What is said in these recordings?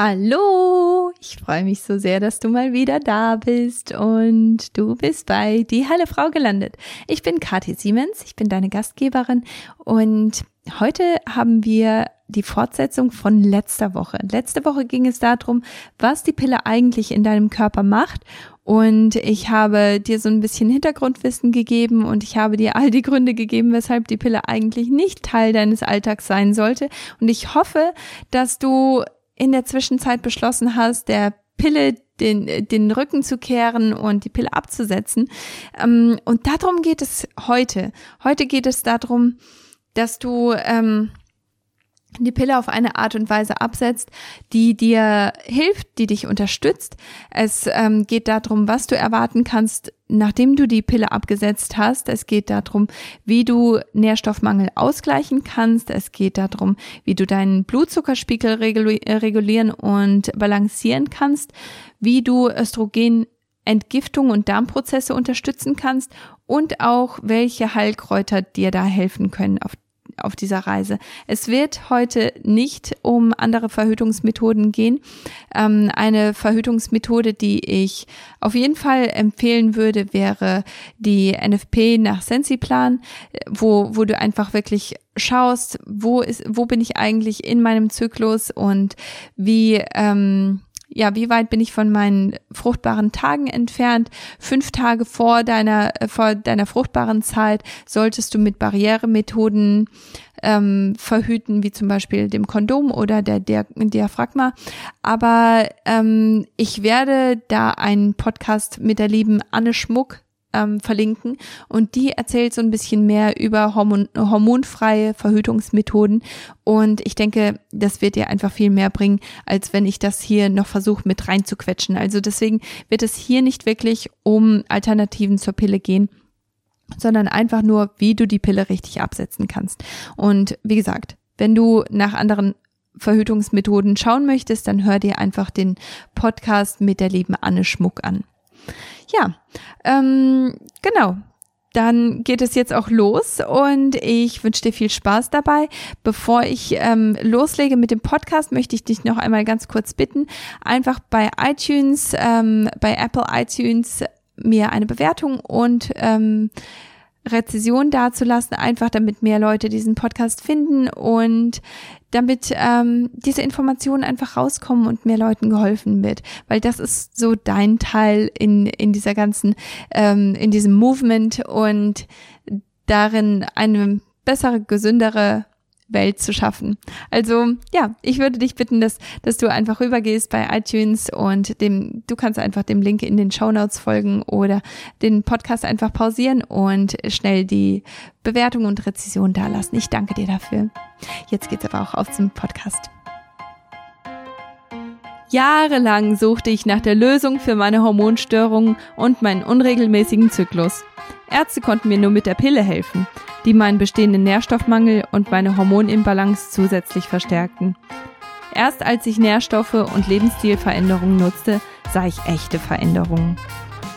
Hallo, ich freue mich so sehr, dass du mal wieder da bist und du bist bei Die Halle Frau gelandet. Ich bin Kathi Siemens, ich bin deine Gastgeberin und heute haben wir die Fortsetzung von letzter Woche. Letzte Woche ging es darum, was die Pille eigentlich in deinem Körper macht und ich habe dir so ein bisschen Hintergrundwissen gegeben und ich habe dir all die Gründe gegeben, weshalb die Pille eigentlich nicht Teil deines Alltags sein sollte. Und ich hoffe, dass du in der Zwischenzeit beschlossen hast, der Pille den, den Rücken zu kehren und die Pille abzusetzen. Ähm, und darum geht es heute. Heute geht es darum, dass du ähm, die Pille auf eine Art und Weise absetzt, die dir hilft, die dich unterstützt. Es ähm, geht darum, was du erwarten kannst, nachdem du die Pille abgesetzt hast. Es geht darum, wie du Nährstoffmangel ausgleichen kannst. Es geht darum, wie du deinen Blutzuckerspiegel regulieren und balancieren kannst, wie du Östrogen Entgiftung und Darmprozesse unterstützen kannst und auch welche Heilkräuter dir da helfen können auf auf dieser Reise. Es wird heute nicht um andere Verhütungsmethoden gehen. Ähm, eine Verhütungsmethode, die ich auf jeden Fall empfehlen würde, wäre die NFP nach Sensiplan, wo, wo du einfach wirklich schaust, wo ist, wo bin ich eigentlich in meinem Zyklus und wie, ähm, ja, wie weit bin ich von meinen fruchtbaren Tagen entfernt? Fünf Tage vor deiner, äh, vor deiner fruchtbaren Zeit solltest du mit Barrieremethoden ähm, verhüten, wie zum Beispiel dem Kondom oder der, der Diaphragma. Aber ähm, ich werde da einen Podcast mit der lieben Anne Schmuck ähm, verlinken und die erzählt so ein bisschen mehr über Hormon hormonfreie Verhütungsmethoden und ich denke, das wird dir einfach viel mehr bringen, als wenn ich das hier noch versuche mit reinzuquetschen. Also deswegen wird es hier nicht wirklich um Alternativen zur Pille gehen, sondern einfach nur, wie du die Pille richtig absetzen kannst. Und wie gesagt, wenn du nach anderen Verhütungsmethoden schauen möchtest, dann hör dir einfach den Podcast mit der lieben Anne Schmuck an. Ja, ähm, genau. Dann geht es jetzt auch los und ich wünsche dir viel Spaß dabei. Bevor ich ähm, loslege mit dem Podcast, möchte ich dich noch einmal ganz kurz bitten, einfach bei iTunes, ähm, bei Apple iTunes mir eine Bewertung und ähm, Rezession dazulassen, einfach damit mehr Leute diesen Podcast finden und damit ähm, diese Informationen einfach rauskommen und mehr Leuten geholfen wird, weil das ist so dein Teil in in dieser ganzen ähm, in diesem Movement und darin eine bessere, gesündere Welt zu schaffen. Also ja, ich würde dich bitten, dass, dass du einfach rübergehst bei iTunes und dem, du kannst einfach dem Link in den Show Notes folgen oder den Podcast einfach pausieren und schnell die Bewertung und Rezession dalassen. Ich danke dir dafür. Jetzt geht's aber auch auf zum Podcast. Jahrelang suchte ich nach der Lösung für meine Hormonstörungen und meinen unregelmäßigen Zyklus. Ärzte konnten mir nur mit der Pille helfen die meinen bestehenden Nährstoffmangel und meine Hormonimbalance zusätzlich verstärkten. Erst als ich Nährstoffe und Lebensstilveränderungen nutzte, sah ich echte Veränderungen.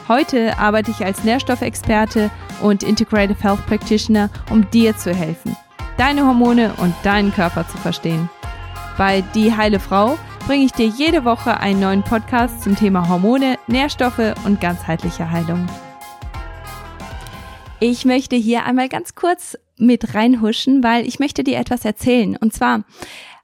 Heute arbeite ich als Nährstoffexperte und Integrative Health Practitioner, um dir zu helfen, deine Hormone und deinen Körper zu verstehen. Bei Die Heile Frau bringe ich dir jede Woche einen neuen Podcast zum Thema Hormone, Nährstoffe und ganzheitliche Heilung. Ich möchte hier einmal ganz kurz mit reinhuschen, weil ich möchte dir etwas erzählen. Und zwar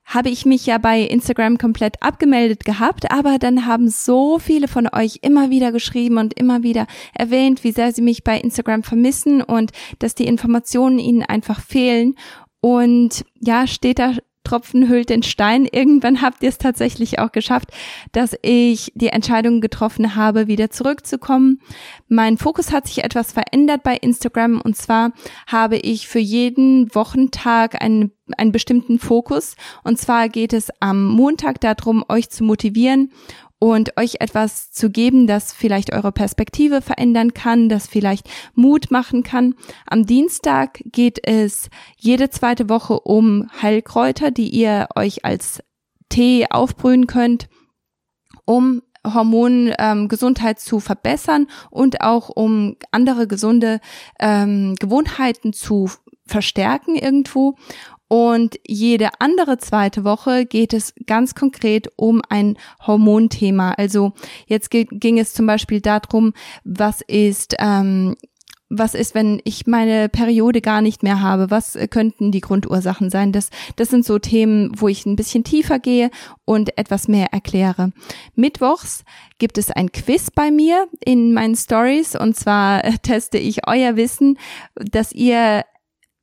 habe ich mich ja bei Instagram komplett abgemeldet gehabt, aber dann haben so viele von euch immer wieder geschrieben und immer wieder erwähnt, wie sehr sie mich bei Instagram vermissen und dass die Informationen ihnen einfach fehlen. Und ja, steht da Tropfen hüllt den Stein. Irgendwann habt ihr es tatsächlich auch geschafft, dass ich die Entscheidung getroffen habe, wieder zurückzukommen. Mein Fokus hat sich etwas verändert bei Instagram und zwar habe ich für jeden Wochentag einen, einen bestimmten Fokus und zwar geht es am Montag darum, euch zu motivieren und euch etwas zu geben, das vielleicht eure Perspektive verändern kann, das vielleicht Mut machen kann. Am Dienstag geht es jede zweite Woche um Heilkräuter, die ihr euch als Tee aufbrühen könnt, um Hormongesundheit ähm, zu verbessern und auch um andere gesunde ähm, Gewohnheiten zu verstärken irgendwo. Und jede andere zweite Woche geht es ganz konkret um ein Hormonthema. Also jetzt ging es zum Beispiel darum, was ist ähm, was ist, wenn ich meine Periode gar nicht mehr habe? Was könnten die Grundursachen sein? Das, das sind so Themen, wo ich ein bisschen tiefer gehe und etwas mehr erkläre. Mittwochs gibt es ein Quiz bei mir in meinen Stories und zwar teste ich euer Wissen, dass ihr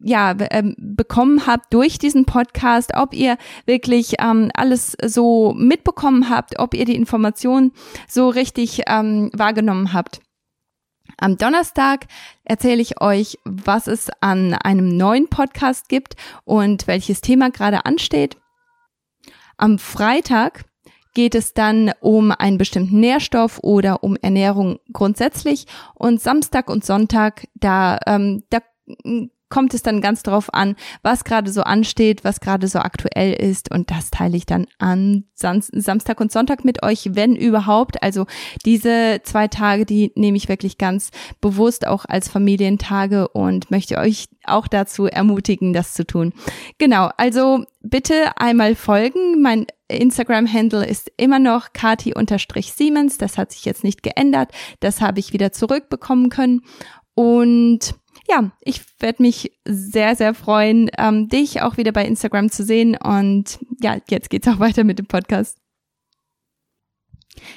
ja, ähm, bekommen habt durch diesen Podcast, ob ihr wirklich ähm, alles so mitbekommen habt, ob ihr die Informationen so richtig ähm, wahrgenommen habt. Am Donnerstag erzähle ich euch, was es an einem neuen Podcast gibt und welches Thema gerade ansteht. Am Freitag geht es dann um einen bestimmten Nährstoff oder um Ernährung grundsätzlich. Und Samstag und Sonntag, da, ähm, da kommt es dann ganz darauf an, was gerade so ansteht, was gerade so aktuell ist. Und das teile ich dann an Samstag und Sonntag mit euch, wenn überhaupt. Also diese zwei Tage, die nehme ich wirklich ganz bewusst auch als Familientage und möchte euch auch dazu ermutigen, das zu tun. Genau, also bitte einmal folgen. Mein Instagram-Handle ist immer noch kati-siemens. Das hat sich jetzt nicht geändert. Das habe ich wieder zurückbekommen können. Und ja, ich werde mich sehr, sehr freuen, ähm, dich auch wieder bei Instagram zu sehen. Und ja, jetzt geht's auch weiter mit dem Podcast.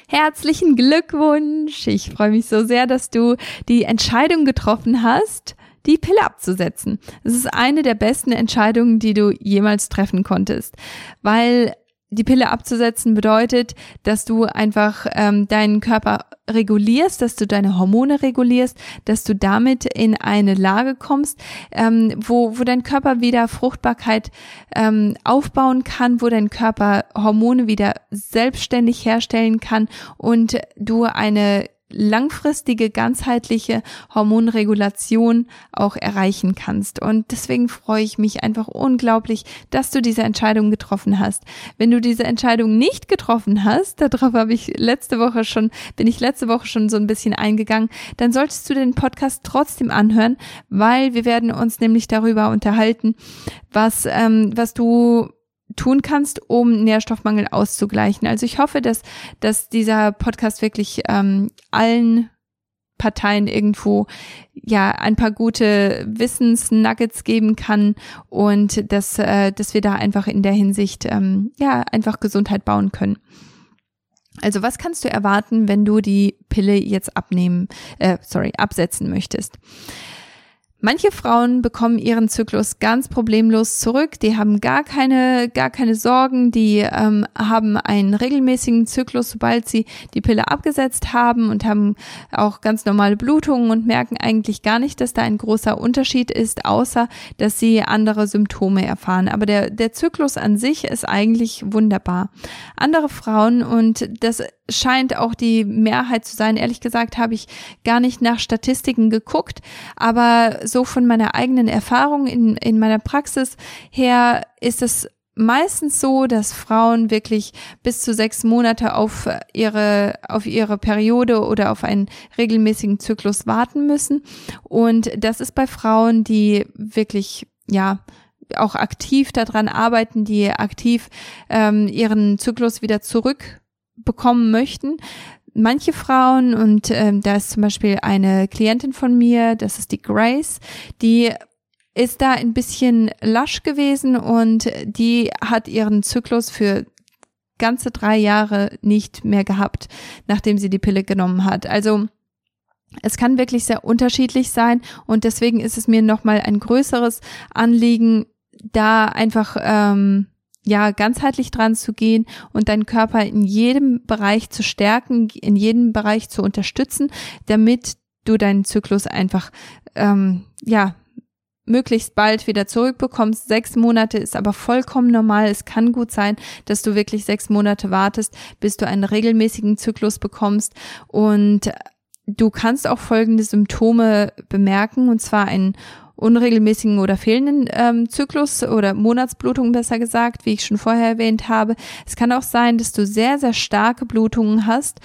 Herzlichen Glückwunsch! Ich freue mich so sehr, dass du die Entscheidung getroffen hast, die Pille abzusetzen. Es ist eine der besten Entscheidungen, die du jemals treffen konntest, weil die Pille abzusetzen bedeutet, dass du einfach ähm, deinen Körper regulierst, dass du deine Hormone regulierst, dass du damit in eine Lage kommst, ähm, wo, wo dein Körper wieder Fruchtbarkeit ähm, aufbauen kann, wo dein Körper Hormone wieder selbstständig herstellen kann und du eine langfristige, ganzheitliche Hormonregulation auch erreichen kannst. Und deswegen freue ich mich einfach unglaublich, dass du diese Entscheidung getroffen hast. Wenn du diese Entscheidung nicht getroffen hast, darauf habe ich letzte Woche schon, bin ich letzte Woche schon so ein bisschen eingegangen, dann solltest du den Podcast trotzdem anhören, weil wir werden uns nämlich darüber unterhalten, was, ähm, was du tun kannst, um Nährstoffmangel auszugleichen. Also ich hoffe, dass, dass dieser Podcast wirklich ähm, allen Parteien irgendwo ja ein paar gute Wissensnuggets geben kann und dass, äh, dass wir da einfach in der Hinsicht ähm, ja einfach Gesundheit bauen können. Also was kannst du erwarten, wenn du die Pille jetzt abnehmen, äh, sorry, absetzen möchtest? Manche Frauen bekommen ihren Zyklus ganz problemlos zurück. Die haben gar keine, gar keine Sorgen. Die ähm, haben einen regelmäßigen Zyklus, sobald sie die Pille abgesetzt haben und haben auch ganz normale Blutungen und merken eigentlich gar nicht, dass da ein großer Unterschied ist, außer dass sie andere Symptome erfahren. Aber der, der Zyklus an sich ist eigentlich wunderbar. Andere Frauen, und das scheint auch die Mehrheit zu sein. Ehrlich gesagt habe ich gar nicht nach Statistiken geguckt, aber so von meiner eigenen Erfahrung in, in meiner Praxis her ist es meistens so, dass Frauen wirklich bis zu sechs Monate auf ihre, auf ihre Periode oder auf einen regelmäßigen Zyklus warten müssen. Und das ist bei Frauen, die wirklich, ja, auch aktiv daran arbeiten, die aktiv ähm, ihren Zyklus wieder zurück bekommen möchten. Manche Frauen, und ähm, da ist zum Beispiel eine Klientin von mir, das ist die Grace, die ist da ein bisschen lasch gewesen und die hat ihren Zyklus für ganze drei Jahre nicht mehr gehabt, nachdem sie die Pille genommen hat. Also es kann wirklich sehr unterschiedlich sein und deswegen ist es mir nochmal ein größeres Anliegen, da einfach ähm, ja, ganzheitlich dran zu gehen und deinen Körper in jedem Bereich zu stärken, in jedem Bereich zu unterstützen, damit du deinen Zyklus einfach, ähm, ja, möglichst bald wieder zurückbekommst. Sechs Monate ist aber vollkommen normal. Es kann gut sein, dass du wirklich sechs Monate wartest, bis du einen regelmäßigen Zyklus bekommst. Und du kannst auch folgende Symptome bemerken, und zwar ein unregelmäßigen oder fehlenden ähm, Zyklus oder Monatsblutung besser gesagt, wie ich schon vorher erwähnt habe. Es kann auch sein, dass du sehr, sehr starke Blutungen hast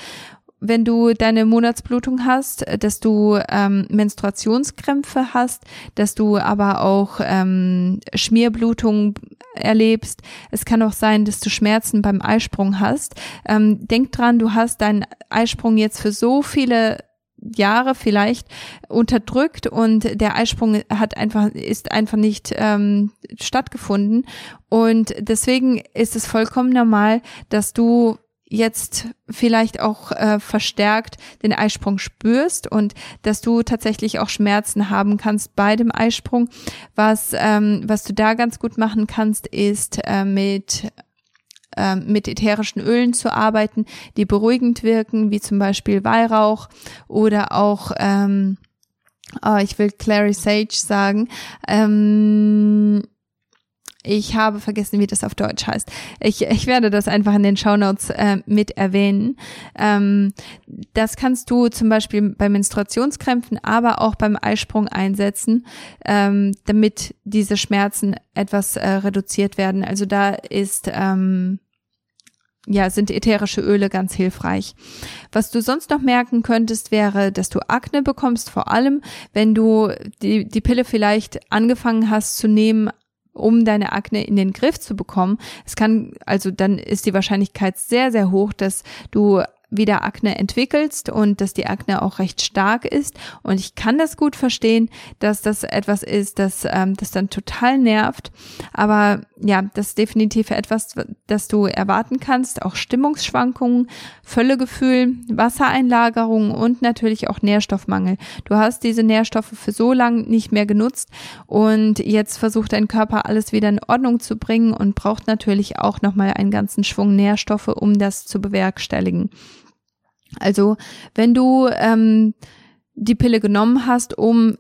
wenn du deine Monatsblutung hast, dass du ähm, Menstruationskrämpfe hast, dass du aber auch ähm, Schmierblutung erlebst. Es kann auch sein, dass du Schmerzen beim Eisprung hast. Ähm, denk dran, du hast deinen Eisprung jetzt für so viele Jahre vielleicht unterdrückt und der Eisprung hat einfach ist einfach nicht ähm, stattgefunden und deswegen ist es vollkommen normal, dass du jetzt vielleicht auch äh, verstärkt den Eisprung spürst und dass du tatsächlich auch Schmerzen haben kannst bei dem Eisprung. Was, ähm, was du da ganz gut machen kannst, ist äh, mit ähm, mit ätherischen Ölen zu arbeiten, die beruhigend wirken, wie zum Beispiel Weihrauch oder auch ähm, oh, ich will Clary Sage sagen. Ähm, ich habe vergessen, wie das auf Deutsch heißt. Ich, ich werde das einfach in den Shownotes äh, mit erwähnen. Ähm, das kannst du zum Beispiel bei Menstruationskrämpfen, aber auch beim Eisprung einsetzen, ähm, damit diese Schmerzen etwas äh, reduziert werden. Also da ist ähm, ja, sind ätherische Öle ganz hilfreich. Was du sonst noch merken könntest, wäre, dass du Akne bekommst, vor allem, wenn du die, die Pille vielleicht angefangen hast zu nehmen, um deine Akne in den Griff zu bekommen. Es kann, also dann ist die Wahrscheinlichkeit sehr, sehr hoch, dass du wieder Akne entwickelst und dass die Akne auch recht stark ist. Und ich kann das gut verstehen, dass das etwas ist, das, ähm, das dann total nervt. Aber ja, das ist definitiv etwas, das du erwarten kannst. Auch Stimmungsschwankungen, Völlegefühl, Wassereinlagerung und natürlich auch Nährstoffmangel. Du hast diese Nährstoffe für so lange nicht mehr genutzt und jetzt versucht dein Körper alles wieder in Ordnung zu bringen und braucht natürlich auch nochmal einen ganzen Schwung Nährstoffe, um das zu bewerkstelligen. Also wenn du ähm, die Pille genommen hast, um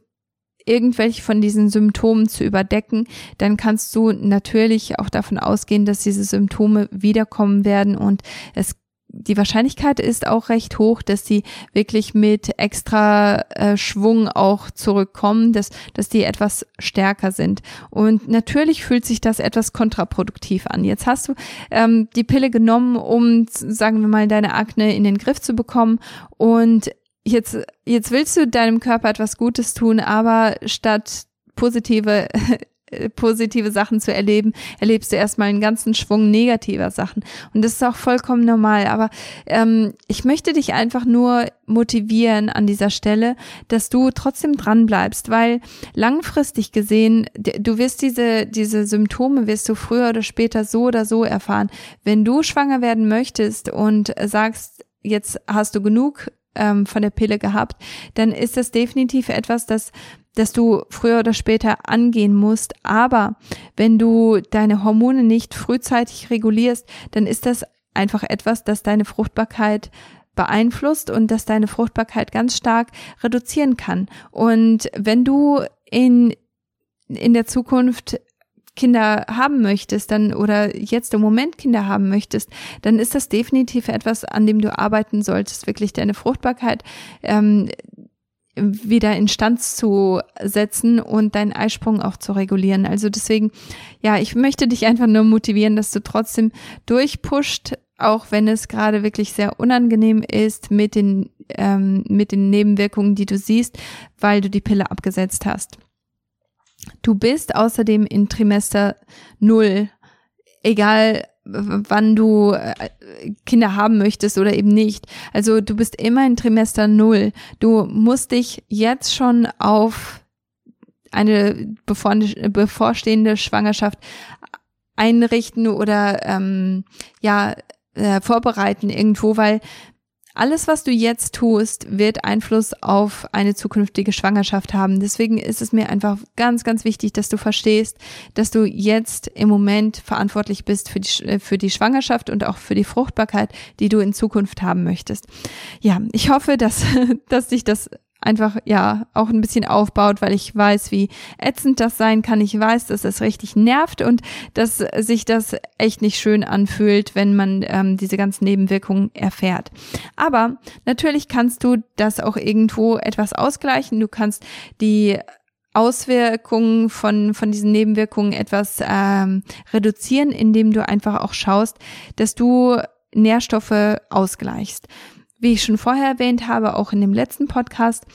irgendwelche von diesen Symptomen zu überdecken, dann kannst du natürlich auch davon ausgehen, dass diese Symptome wiederkommen werden und es die Wahrscheinlichkeit ist auch recht hoch, dass sie wirklich mit extra äh, Schwung auch zurückkommen, dass, dass die etwas stärker sind. Und natürlich fühlt sich das etwas kontraproduktiv an. Jetzt hast du ähm, die Pille genommen, um, sagen wir mal, deine Akne in den Griff zu bekommen und jetzt, jetzt willst du deinem Körper etwas Gutes tun, aber statt positive positive Sachen zu erleben, erlebst du erstmal einen ganzen Schwung negativer Sachen. Und das ist auch vollkommen normal. Aber ähm, ich möchte dich einfach nur motivieren an dieser Stelle, dass du trotzdem dran bleibst, weil langfristig gesehen, du wirst diese, diese Symptome wirst du früher oder später so oder so erfahren. Wenn du schwanger werden möchtest und sagst, jetzt hast du genug ähm, von der Pille gehabt, dann ist das definitiv etwas, das dass du früher oder später angehen musst. Aber wenn du deine Hormone nicht frühzeitig regulierst, dann ist das einfach etwas, das deine Fruchtbarkeit beeinflusst und das deine Fruchtbarkeit ganz stark reduzieren kann. Und wenn du in, in der Zukunft Kinder haben möchtest, dann oder jetzt im Moment Kinder haben möchtest, dann ist das definitiv etwas, an dem du arbeiten solltest, wirklich deine Fruchtbarkeit ähm, wieder Instanz zu setzen und deinen Eisprung auch zu regulieren. Also deswegen, ja, ich möchte dich einfach nur motivieren, dass du trotzdem durchpusht, auch wenn es gerade wirklich sehr unangenehm ist mit den, ähm, mit den Nebenwirkungen, die du siehst, weil du die Pille abgesetzt hast. Du bist außerdem in Trimester null, egal wann du äh, Kinder haben möchtest oder eben nicht. Also du bist immer in Trimester null. Du musst dich jetzt schon auf eine bevorstehende Schwangerschaft einrichten oder ähm, ja äh, vorbereiten irgendwo, weil alles, was du jetzt tust, wird Einfluss auf eine zukünftige Schwangerschaft haben. Deswegen ist es mir einfach ganz, ganz wichtig, dass du verstehst, dass du jetzt im Moment verantwortlich bist für die, für die Schwangerschaft und auch für die Fruchtbarkeit, die du in Zukunft haben möchtest. Ja, ich hoffe, dass, dass dich das einfach ja auch ein bisschen aufbaut, weil ich weiß, wie ätzend das sein kann. Ich weiß, dass es richtig nervt und dass sich das echt nicht schön anfühlt, wenn man ähm, diese ganzen Nebenwirkungen erfährt. Aber natürlich kannst du das auch irgendwo etwas ausgleichen. Du kannst die Auswirkungen von, von diesen Nebenwirkungen etwas ähm, reduzieren, indem du einfach auch schaust, dass du Nährstoffe ausgleichst. Wie ich schon vorher erwähnt habe, auch in dem letzten Podcast,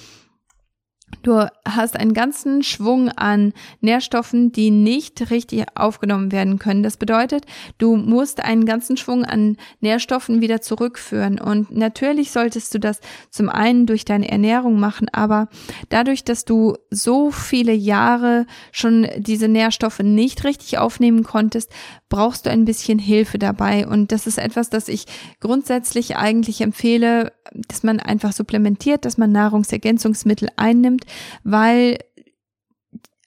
Du hast einen ganzen Schwung an Nährstoffen, die nicht richtig aufgenommen werden können. Das bedeutet, du musst einen ganzen Schwung an Nährstoffen wieder zurückführen. Und natürlich solltest du das zum einen durch deine Ernährung machen, aber dadurch, dass du so viele Jahre schon diese Nährstoffe nicht richtig aufnehmen konntest, brauchst du ein bisschen Hilfe dabei. Und das ist etwas, das ich grundsätzlich eigentlich empfehle, dass man einfach supplementiert, dass man Nahrungsergänzungsmittel einnimmt, weil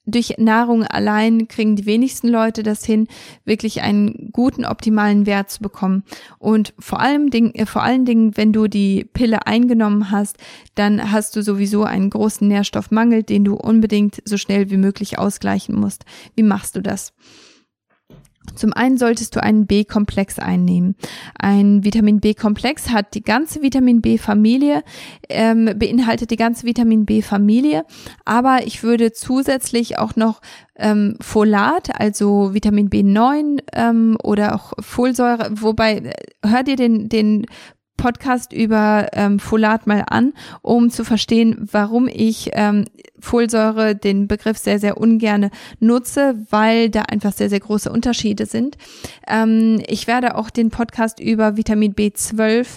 durch Nahrung allein kriegen die wenigsten Leute das hin, wirklich einen guten, optimalen Wert zu bekommen. Und vor allem, Ding, äh, vor allen Dingen, wenn du die Pille eingenommen hast, dann hast du sowieso einen großen Nährstoffmangel, den du unbedingt so schnell wie möglich ausgleichen musst. Wie machst du das? Zum einen solltest du einen B-Komplex einnehmen. Ein Vitamin B-Komplex hat die ganze Vitamin B-Familie, ähm, beinhaltet die ganze Vitamin B-Familie, aber ich würde zusätzlich auch noch ähm, Folat, also Vitamin B9 ähm, oder auch Folsäure, wobei äh, hör dir den, den Podcast über ähm, Folat mal an, um zu verstehen, warum ich ähm, Folsäure den Begriff sehr, sehr ungerne nutze, weil da einfach sehr, sehr große Unterschiede sind. Ähm, ich werde auch den Podcast über Vitamin B12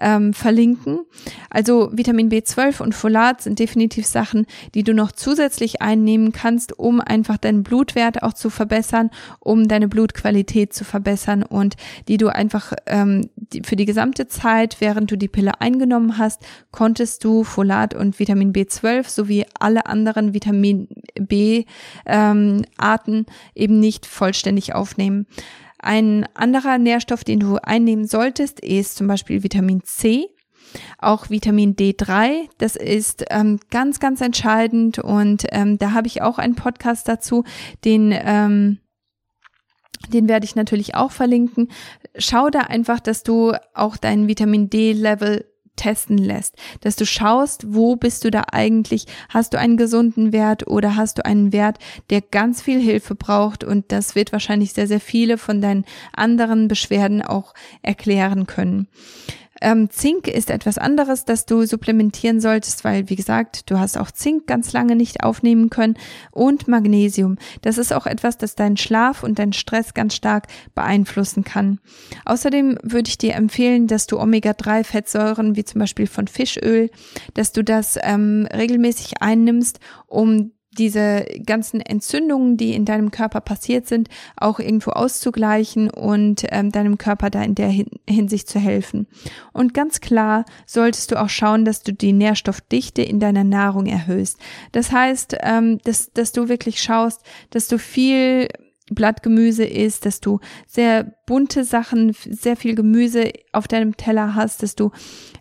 ähm, verlinken. Also Vitamin B12 und Folat sind definitiv Sachen, die du noch zusätzlich einnehmen kannst, um einfach deinen Blutwert auch zu verbessern, um deine Blutqualität zu verbessern und die du einfach ähm, die, für die gesamte Zeit Zeit, während du die Pille eingenommen hast, konntest du Folat und Vitamin B12 sowie alle anderen Vitamin B ähm, Arten eben nicht vollständig aufnehmen. Ein anderer Nährstoff, den du einnehmen solltest, ist zum Beispiel Vitamin C. Auch Vitamin D3, das ist ähm, ganz, ganz entscheidend und ähm, da habe ich auch einen Podcast dazu, den ähm, den werde ich natürlich auch verlinken. Schau da einfach, dass du auch deinen Vitamin D-Level testen lässt, dass du schaust, wo bist du da eigentlich, hast du einen gesunden Wert oder hast du einen Wert, der ganz viel Hilfe braucht und das wird wahrscheinlich sehr, sehr viele von deinen anderen Beschwerden auch erklären können. Ähm, Zink ist etwas anderes, das du supplementieren solltest, weil, wie gesagt, du hast auch Zink ganz lange nicht aufnehmen können und Magnesium. Das ist auch etwas, das deinen Schlaf und deinen Stress ganz stark beeinflussen kann. Außerdem würde ich dir empfehlen, dass du Omega-3-Fettsäuren, wie zum Beispiel von Fischöl, dass du das ähm, regelmäßig einnimmst, um diese ganzen Entzündungen, die in deinem Körper passiert sind, auch irgendwo auszugleichen und ähm, deinem Körper da in der Hinsicht zu helfen. Und ganz klar solltest du auch schauen, dass du die Nährstoffdichte in deiner Nahrung erhöhst. Das heißt, ähm, dass, dass du wirklich schaust, dass du viel Blattgemüse isst, dass du sehr bunte Sachen, sehr viel Gemüse auf deinem Teller hast, dass du,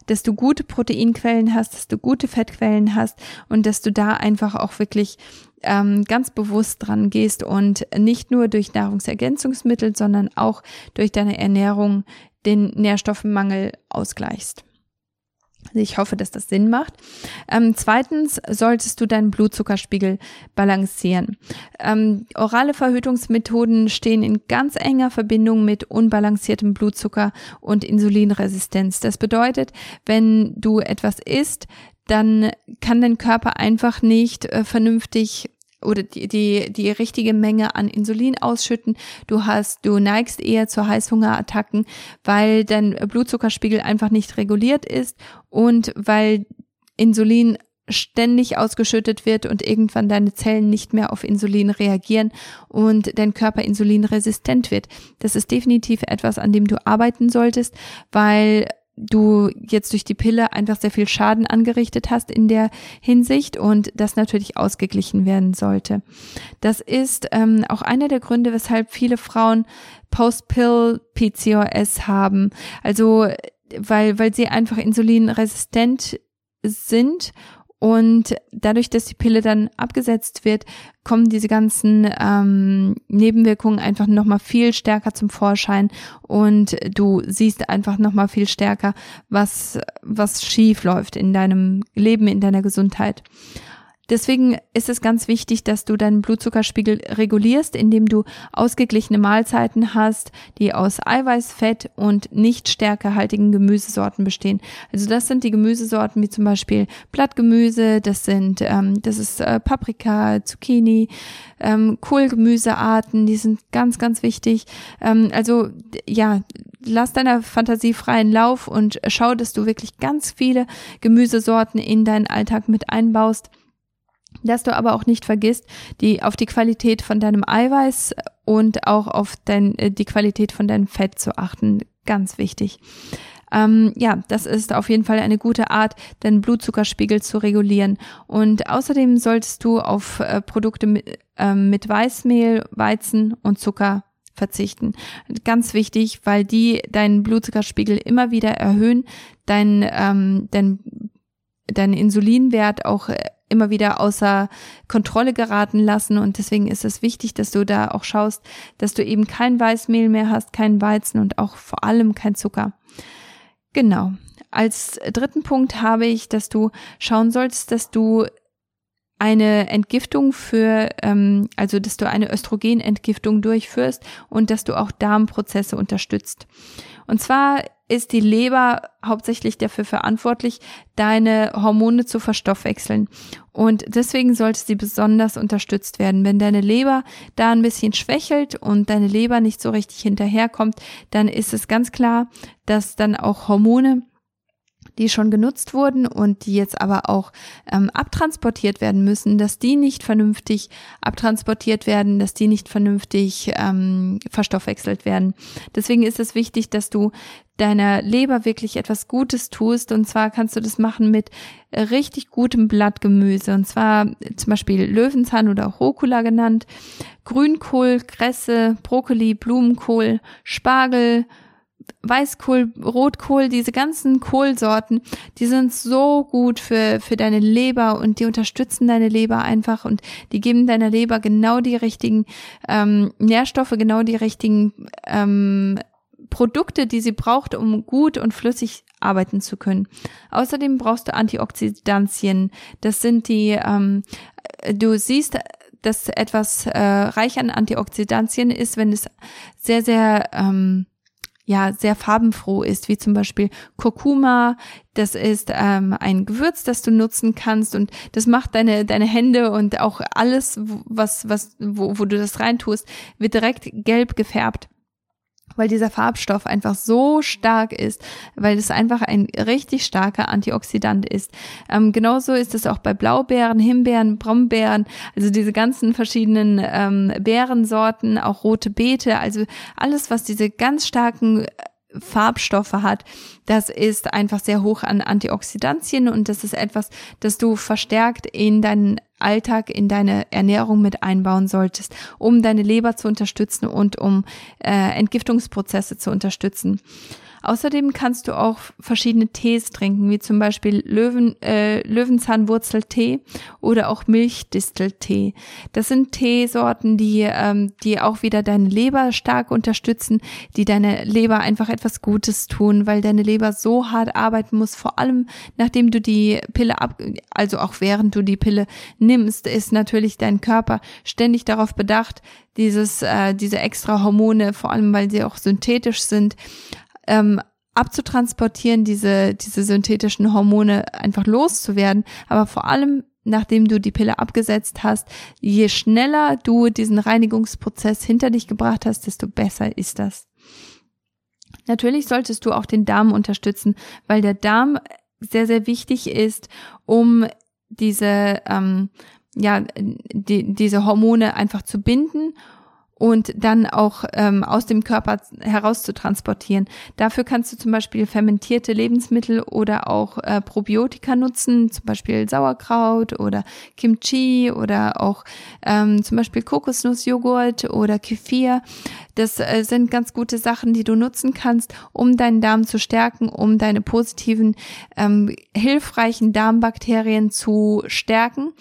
dass du gute Proteinquellen hast, dass du gute Fettquellen hast und dass du da einfach auch wirklich ähm, ganz bewusst dran gehst und nicht nur durch Nahrungsergänzungsmittel, sondern auch durch deine Ernährung den Nährstoffmangel ausgleichst. Also ich hoffe, dass das Sinn macht. Ähm, zweitens solltest du deinen Blutzuckerspiegel balancieren. Ähm, orale Verhütungsmethoden stehen in ganz enger Verbindung mit unbalanciertem Blutzucker und Insulinresistenz. Das bedeutet, wenn du etwas isst, dann kann dein Körper einfach nicht äh, vernünftig oder die, die, die richtige Menge an Insulin ausschütten. Du hast, du neigst eher zu Heißhungerattacken, weil dein Blutzuckerspiegel einfach nicht reguliert ist und weil Insulin ständig ausgeschüttet wird und irgendwann deine Zellen nicht mehr auf Insulin reagieren und dein Körper insulinresistent wird. Das ist definitiv etwas, an dem du arbeiten solltest, weil du jetzt durch die Pille einfach sehr viel Schaden angerichtet hast in der Hinsicht und das natürlich ausgeglichen werden sollte. Das ist ähm, auch einer der Gründe, weshalb viele Frauen Post-Pill PCOS haben. Also weil, weil sie einfach insulinresistent sind und dadurch, dass die Pille dann abgesetzt wird, kommen diese ganzen ähm, Nebenwirkungen einfach nochmal viel stärker zum Vorschein und du siehst einfach nochmal viel stärker, was, was schief läuft in deinem Leben, in deiner Gesundheit. Deswegen ist es ganz wichtig, dass du deinen Blutzuckerspiegel regulierst, indem du ausgeglichene Mahlzeiten hast, die aus Eiweiß, Fett und nicht stärkehaltigen Gemüsesorten bestehen. Also das sind die Gemüsesorten wie zum Beispiel Blattgemüse, das sind, ähm, das ist äh, Paprika, Zucchini, ähm, Kohlgemüsearten, die sind ganz, ganz wichtig. Ähm, also ja, lass deiner Fantasie freien Lauf und schau, dass du wirklich ganz viele Gemüsesorten in deinen Alltag mit einbaust dass du aber auch nicht vergisst, die auf die Qualität von deinem Eiweiß und auch auf dein, äh, die Qualität von deinem Fett zu achten. Ganz wichtig. Ähm, ja, das ist auf jeden Fall eine gute Art, deinen Blutzuckerspiegel zu regulieren. Und außerdem solltest du auf äh, Produkte mit, äh, mit Weißmehl, Weizen und Zucker verzichten. Ganz wichtig, weil die deinen Blutzuckerspiegel immer wieder erhöhen, dein, ähm, dein, deinen Insulinwert auch äh, immer wieder außer Kontrolle geraten lassen. Und deswegen ist es wichtig, dass du da auch schaust, dass du eben kein Weißmehl mehr hast, kein Weizen und auch vor allem kein Zucker. Genau. Als dritten Punkt habe ich, dass du schauen sollst, dass du eine Entgiftung für, ähm, also dass du eine Östrogenentgiftung durchführst und dass du auch Darmprozesse unterstützt. Und zwar ist die Leber hauptsächlich dafür verantwortlich, deine Hormone zu verstoffwechseln. Und deswegen sollte sie besonders unterstützt werden. Wenn deine Leber da ein bisschen schwächelt und deine Leber nicht so richtig hinterherkommt, dann ist es ganz klar, dass dann auch Hormone die schon genutzt wurden und die jetzt aber auch ähm, abtransportiert werden müssen, dass die nicht vernünftig abtransportiert werden, dass die nicht vernünftig ähm, verstoffwechselt werden. Deswegen ist es wichtig, dass du deiner Leber wirklich etwas Gutes tust. Und zwar kannst du das machen mit richtig gutem Blattgemüse. Und zwar zum Beispiel Löwenzahn oder auch Rucola genannt, Grünkohl, Kresse, Brokkoli, Blumenkohl, Spargel, Weißkohl, Rotkohl, diese ganzen Kohlsorten, die sind so gut für, für deine Leber und die unterstützen deine Leber einfach und die geben deiner Leber genau die richtigen ähm, Nährstoffe, genau die richtigen ähm, Produkte, die sie braucht, um gut und flüssig arbeiten zu können. Außerdem brauchst du Antioxidantien. Das sind die, ähm, du siehst, dass etwas äh, reich an Antioxidantien ist, wenn es sehr, sehr ähm, ja sehr farbenfroh ist, wie zum Beispiel Kurkuma. Das ist ähm, ein Gewürz, das du nutzen kannst und das macht deine deine Hände und auch alles, was was wo, wo du das reintust, wird direkt gelb gefärbt weil dieser Farbstoff einfach so stark ist, weil es einfach ein richtig starker Antioxidant ist. Ähm, genauso ist es auch bei Blaubeeren, Himbeeren, Brombeeren, also diese ganzen verschiedenen ähm, Beerensorten, auch rote Beete, also alles, was diese ganz starken Farbstoffe hat, das ist einfach sehr hoch an Antioxidantien und das ist etwas, das du verstärkt in deinen Alltag, in deine Ernährung mit einbauen solltest, um deine Leber zu unterstützen und um äh, Entgiftungsprozesse zu unterstützen. Außerdem kannst du auch verschiedene Tees trinken, wie zum Beispiel Löwen, äh, Löwenzahnwurzeltee oder auch Milchdisteltee. Das sind Teesorten, die, ähm, die auch wieder deine Leber stark unterstützen, die deine Leber einfach etwas Gutes tun, weil deine Leber so hart arbeiten muss, vor allem nachdem du die Pille ab, also auch während du die Pille nimmst, ist natürlich dein Körper ständig darauf bedacht, dieses, äh, diese extra Hormone, vor allem weil sie auch synthetisch sind, ähm, abzutransportieren, diese, diese synthetischen Hormone einfach loszuwerden. Aber vor allem, nachdem du die Pille abgesetzt hast, je schneller du diesen Reinigungsprozess hinter dich gebracht hast, desto besser ist das. Natürlich solltest du auch den Darm unterstützen, weil der Darm sehr, sehr wichtig ist, um diese, ähm, ja, die, diese Hormone einfach zu binden und dann auch ähm, aus dem Körper heraus zu transportieren. Dafür kannst du zum Beispiel fermentierte Lebensmittel oder auch äh, Probiotika nutzen, zum Beispiel Sauerkraut oder Kimchi oder auch ähm, zum Beispiel Kokosnussjoghurt oder Kefir. Das äh, sind ganz gute Sachen, die du nutzen kannst, um deinen Darm zu stärken, um deine positiven, ähm, hilfreichen Darmbakterien zu stärken.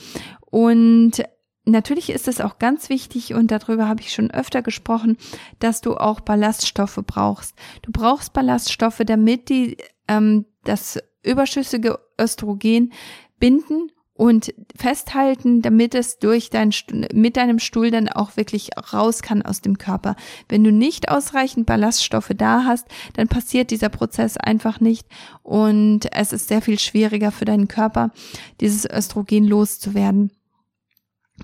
Und Natürlich ist es auch ganz wichtig, und darüber habe ich schon öfter gesprochen, dass du auch Ballaststoffe brauchst. Du brauchst Ballaststoffe, damit die ähm, das überschüssige Östrogen binden und festhalten, damit es durch dein, mit deinem Stuhl dann auch wirklich raus kann aus dem Körper. Wenn du nicht ausreichend Ballaststoffe da hast, dann passiert dieser Prozess einfach nicht und es ist sehr viel schwieriger für deinen Körper, dieses Östrogen loszuwerden.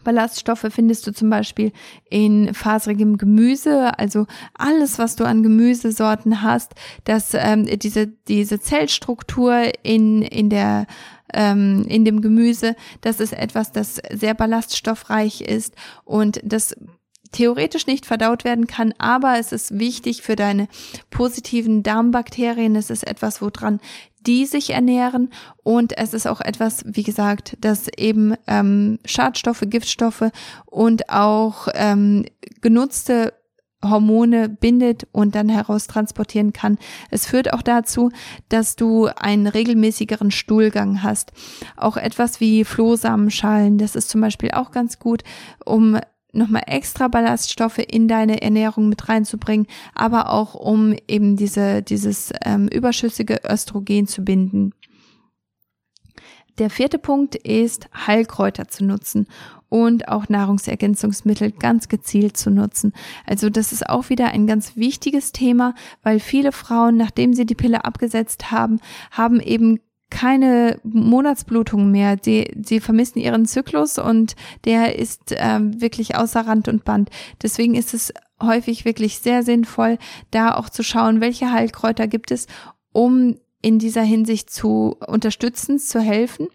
Ballaststoffe findest du zum Beispiel in faserigem Gemüse, also alles, was du an Gemüsesorten hast, dass ähm, diese diese Zellstruktur in in der ähm, in dem Gemüse, das ist etwas, das sehr ballaststoffreich ist und das theoretisch nicht verdaut werden kann, aber es ist wichtig für deine positiven Darmbakterien. Es ist etwas, woran die sich ernähren und es ist auch etwas, wie gesagt, das eben ähm, Schadstoffe, Giftstoffe und auch ähm, genutzte Hormone bindet und dann heraustransportieren kann. Es führt auch dazu, dass du einen regelmäßigeren Stuhlgang hast. Auch etwas wie Flohsamenschalen, das ist zum Beispiel auch ganz gut, um nochmal extra Ballaststoffe in deine Ernährung mit reinzubringen, aber auch um eben diese, dieses ähm, überschüssige Östrogen zu binden. Der vierte Punkt ist, Heilkräuter zu nutzen und auch Nahrungsergänzungsmittel ganz gezielt zu nutzen. Also das ist auch wieder ein ganz wichtiges Thema, weil viele Frauen, nachdem sie die Pille abgesetzt haben, haben eben keine Monatsblutung mehr. Die, sie vermissen ihren Zyklus und der ist ähm, wirklich außer Rand und Band. Deswegen ist es häufig wirklich sehr sinnvoll, da auch zu schauen, welche Heilkräuter gibt es, um in dieser Hinsicht zu unterstützen, zu helfen.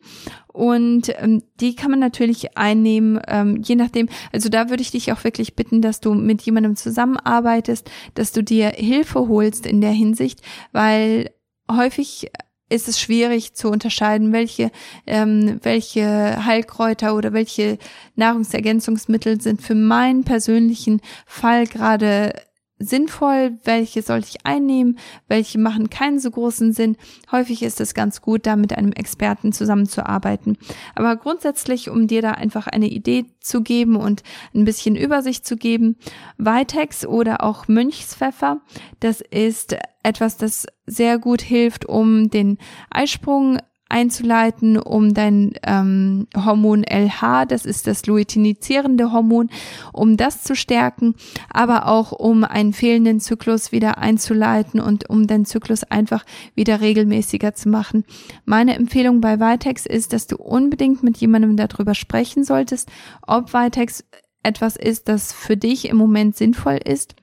Und ähm, die kann man natürlich einnehmen, ähm, je nachdem. Also da würde ich dich auch wirklich bitten, dass du mit jemandem zusammenarbeitest, dass du dir Hilfe holst in der Hinsicht, weil häufig ist es schwierig zu unterscheiden, welche, ähm, welche Heilkräuter oder welche Nahrungsergänzungsmittel sind für meinen persönlichen Fall gerade sinnvoll, welche sollte ich einnehmen, welche machen keinen so großen Sinn. Häufig ist es ganz gut, da mit einem Experten zusammenzuarbeiten. Aber grundsätzlich, um dir da einfach eine Idee zu geben und ein bisschen Übersicht zu geben, Vitex oder auch Mönchspfeffer, das ist etwas, das sehr gut hilft, um den Eisprung einzuleiten, um dein ähm, Hormon LH, das ist das luiteinisierende Hormon, um das zu stärken, aber auch um einen fehlenden Zyklus wieder einzuleiten und um den Zyklus einfach wieder regelmäßiger zu machen. Meine Empfehlung bei Vitex ist, dass du unbedingt mit jemandem darüber sprechen solltest, ob Vitex etwas ist, das für dich im Moment sinnvoll ist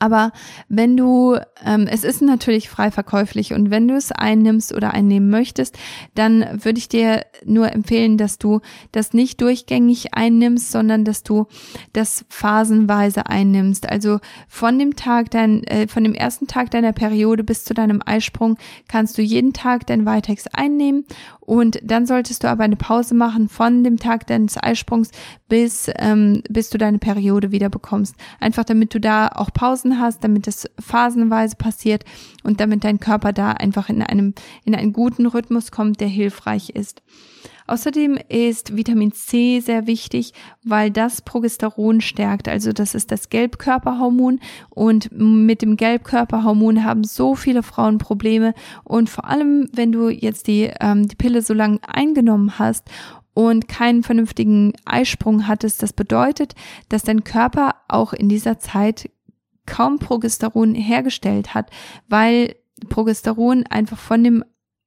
aber wenn du, ähm, es ist natürlich frei verkäuflich und wenn du es einnimmst oder einnehmen möchtest, dann würde ich dir nur empfehlen, dass du das nicht durchgängig einnimmst, sondern dass du das phasenweise einnimmst. Also von dem Tag dein, äh, von dem ersten Tag deiner Periode bis zu deinem Eisprung kannst du jeden Tag dein Vitex einnehmen und dann solltest du aber eine Pause machen von dem Tag deines Eisprungs bis, ähm, bis du deine Periode wieder bekommst. Einfach damit du da auch Pausen hast, damit es phasenweise passiert und damit dein Körper da einfach in einem, in einen guten Rhythmus kommt, der hilfreich ist. Außerdem ist Vitamin C sehr wichtig, weil das Progesteron stärkt. Also das ist das Gelbkörperhormon und mit dem Gelbkörperhormon haben so viele Frauen Probleme und vor allem, wenn du jetzt die, ähm, die Pille so lange eingenommen hast und keinen vernünftigen Eisprung hattest, das bedeutet, dass dein Körper auch in dieser Zeit kaum Progesteron hergestellt hat, weil Progesteron einfach von dem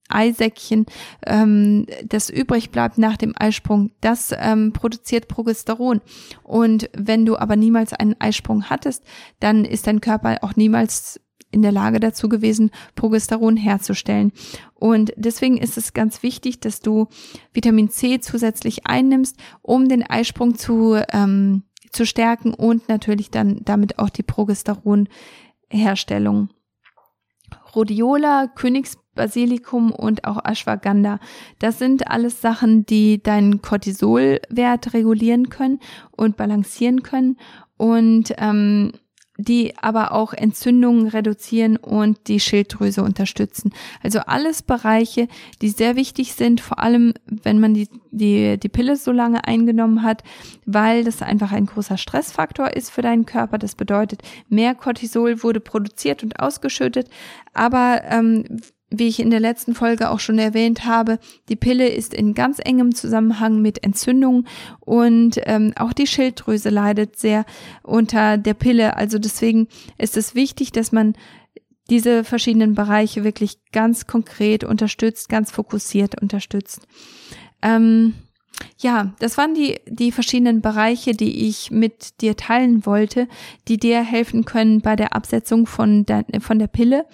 Eisäckchen, ähm, das übrig bleibt nach dem Eisprung, das ähm, produziert Progesteron. Und wenn du aber niemals einen Eisprung hattest, dann ist dein Körper auch niemals in der Lage dazu gewesen, Progesteron herzustellen. Und deswegen ist es ganz wichtig, dass du Vitamin C zusätzlich einnimmst, um den Eisprung zu, ähm, zu stärken und natürlich dann damit auch die Progesteronherstellung. Rhodiola, Königs Basilikum und auch Ashwagandha. Das sind alles Sachen, die deinen Cortisolwert regulieren können und balancieren können und ähm, die aber auch Entzündungen reduzieren und die Schilddrüse unterstützen. Also alles Bereiche, die sehr wichtig sind, vor allem wenn man die, die, die Pille so lange eingenommen hat, weil das einfach ein großer Stressfaktor ist für deinen Körper. Das bedeutet, mehr Cortisol wurde produziert und ausgeschüttet, aber ähm, wie ich in der letzten Folge auch schon erwähnt habe, die Pille ist in ganz engem Zusammenhang mit Entzündungen und ähm, auch die Schilddrüse leidet sehr unter der Pille. Also deswegen ist es wichtig, dass man diese verschiedenen Bereiche wirklich ganz konkret unterstützt, ganz fokussiert unterstützt. Ähm, ja, das waren die, die verschiedenen Bereiche, die ich mit dir teilen wollte, die dir helfen können bei der Absetzung von der, von der Pille.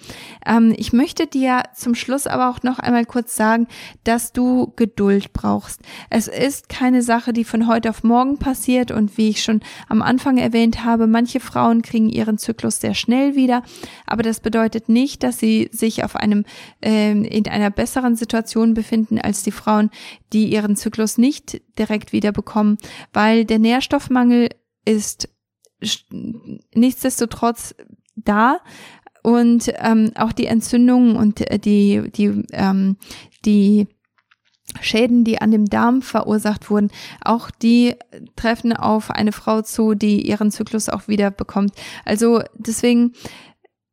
Ähm, ich möchte dir zum Schluss aber auch noch einmal kurz sagen, dass du Geduld brauchst. Es ist keine Sache, die von heute auf morgen passiert und wie ich schon am Anfang erwähnt habe, manche Frauen kriegen ihren Zyklus sehr schnell wieder, aber das bedeutet nicht, dass sie sich auf einem, äh, in einer besseren Situation befinden als die Frauen, die ihren Zyklus nicht direkt wieder bekommen, weil der Nährstoffmangel ist nichtsdestotrotz da und ähm, auch die Entzündungen und äh, die die ähm, die Schäden, die an dem Darm verursacht wurden, auch die treffen auf eine Frau zu, die ihren Zyklus auch wieder bekommt. Also deswegen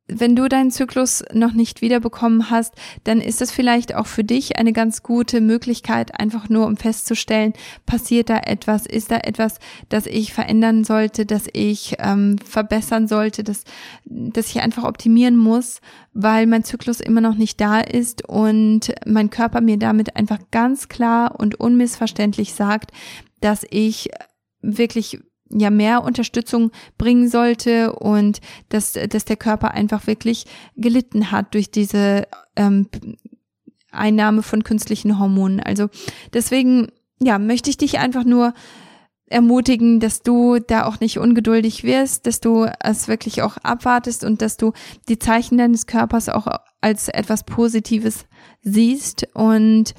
wenn du deinen Zyklus noch nicht wiederbekommen hast, dann ist es vielleicht auch für dich eine ganz gute Möglichkeit, einfach nur um festzustellen, passiert da etwas, ist da etwas, das ich verändern sollte, das ich ähm, verbessern sollte, das, das ich einfach optimieren muss, weil mein Zyklus immer noch nicht da ist und mein Körper mir damit einfach ganz klar und unmissverständlich sagt, dass ich wirklich ja mehr Unterstützung bringen sollte und dass, dass der Körper einfach wirklich gelitten hat durch diese ähm, Einnahme von künstlichen Hormonen. Also deswegen, ja, möchte ich dich einfach nur ermutigen, dass du da auch nicht ungeduldig wirst, dass du es wirklich auch abwartest und dass du die Zeichen deines Körpers auch als etwas Positives siehst. Und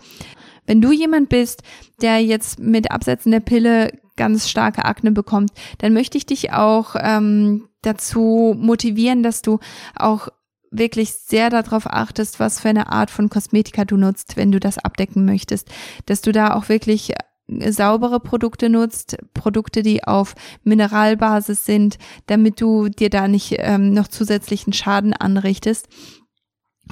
wenn du jemand bist, der jetzt mit Absetzen der Pille ganz starke Akne bekommt, dann möchte ich dich auch ähm, dazu motivieren, dass du auch wirklich sehr darauf achtest, was für eine Art von Kosmetika du nutzt, wenn du das abdecken möchtest, dass du da auch wirklich äh, saubere Produkte nutzt, Produkte, die auf Mineralbasis sind, damit du dir da nicht ähm, noch zusätzlichen Schaden anrichtest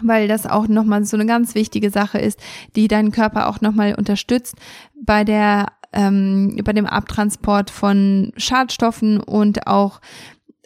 weil das auch nochmal so eine ganz wichtige Sache ist, die deinen Körper auch nochmal unterstützt bei der ähm, bei dem Abtransport von Schadstoffen und auch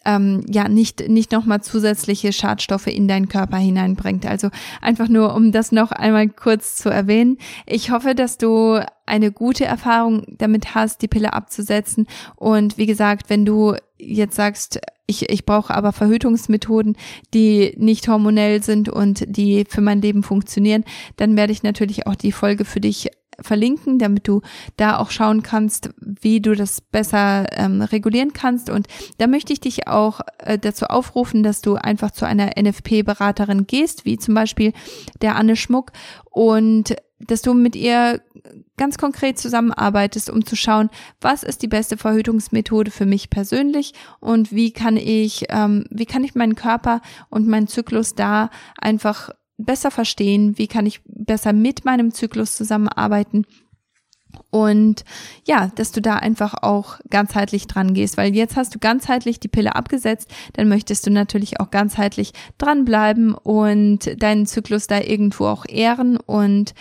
ähm, ja nicht nicht noch mal zusätzliche Schadstoffe in deinen Körper hineinbringt. Also einfach nur, um das noch einmal kurz zu erwähnen. Ich hoffe, dass du eine gute Erfahrung damit hast, die Pille abzusetzen. Und wie gesagt, wenn du jetzt sagst, ich, ich brauche aber Verhütungsmethoden, die nicht hormonell sind und die für mein Leben funktionieren, dann werde ich natürlich auch die Folge für dich verlinken, damit du da auch schauen kannst, wie du das besser ähm, regulieren kannst. Und da möchte ich dich auch äh, dazu aufrufen, dass du einfach zu einer NFP-Beraterin gehst, wie zum Beispiel der Anne Schmuck, und dass du mit ihr ganz konkret zusammenarbeitest, um zu schauen, was ist die beste Verhütungsmethode für mich persönlich und wie kann ich, ähm, wie kann ich meinen Körper und meinen Zyklus da einfach besser verstehen, wie kann ich besser mit meinem Zyklus zusammenarbeiten und ja, dass du da einfach auch ganzheitlich dran gehst, weil jetzt hast du ganzheitlich die Pille abgesetzt, dann möchtest du natürlich auch ganzheitlich dranbleiben und deinen Zyklus da irgendwo auch ehren und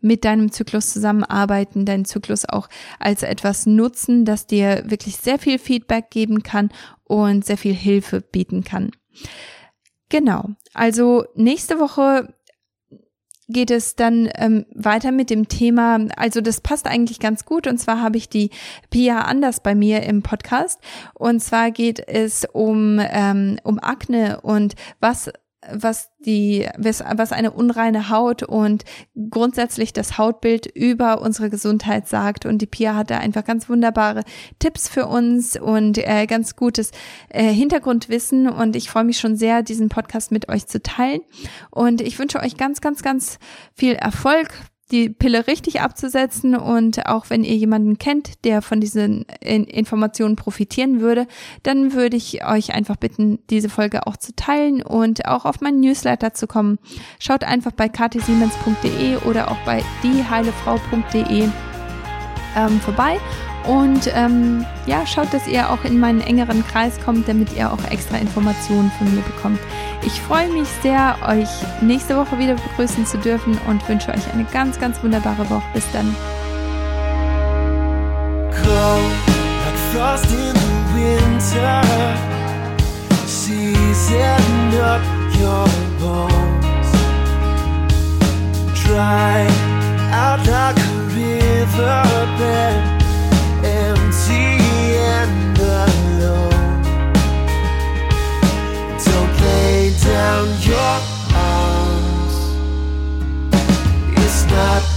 mit deinem Zyklus zusammenarbeiten, deinen Zyklus auch als etwas nutzen, das dir wirklich sehr viel Feedback geben kann und sehr viel Hilfe bieten kann. Genau. Also nächste Woche geht es dann ähm, weiter mit dem Thema, also das passt eigentlich ganz gut. Und zwar habe ich die Pia Anders bei mir im Podcast. Und zwar geht es um, ähm, um Akne und was was die, was eine unreine Haut und grundsätzlich das Hautbild über unsere Gesundheit sagt. Und die Pia hat da einfach ganz wunderbare Tipps für uns und äh, ganz gutes äh, Hintergrundwissen. Und ich freue mich schon sehr, diesen Podcast mit euch zu teilen. Und ich wünsche euch ganz, ganz, ganz viel Erfolg die Pille richtig abzusetzen und auch wenn ihr jemanden kennt, der von diesen Informationen profitieren würde, dann würde ich euch einfach bitten, diese Folge auch zu teilen und auch auf meinen Newsletter zu kommen. Schaut einfach bei ktsiemens.de oder auch bei dieheilefrau.de ähm, vorbei und ähm, ja, schaut, dass ihr auch in meinen engeren Kreis kommt, damit ihr auch extra Informationen von mir bekommt. Ich freue mich sehr, euch nächste Woche wieder begrüßen zu dürfen und wünsche euch eine ganz, ganz wunderbare Woche. Bis dann. Dry out like a riverbed Don't lay down your arms. It's not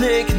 make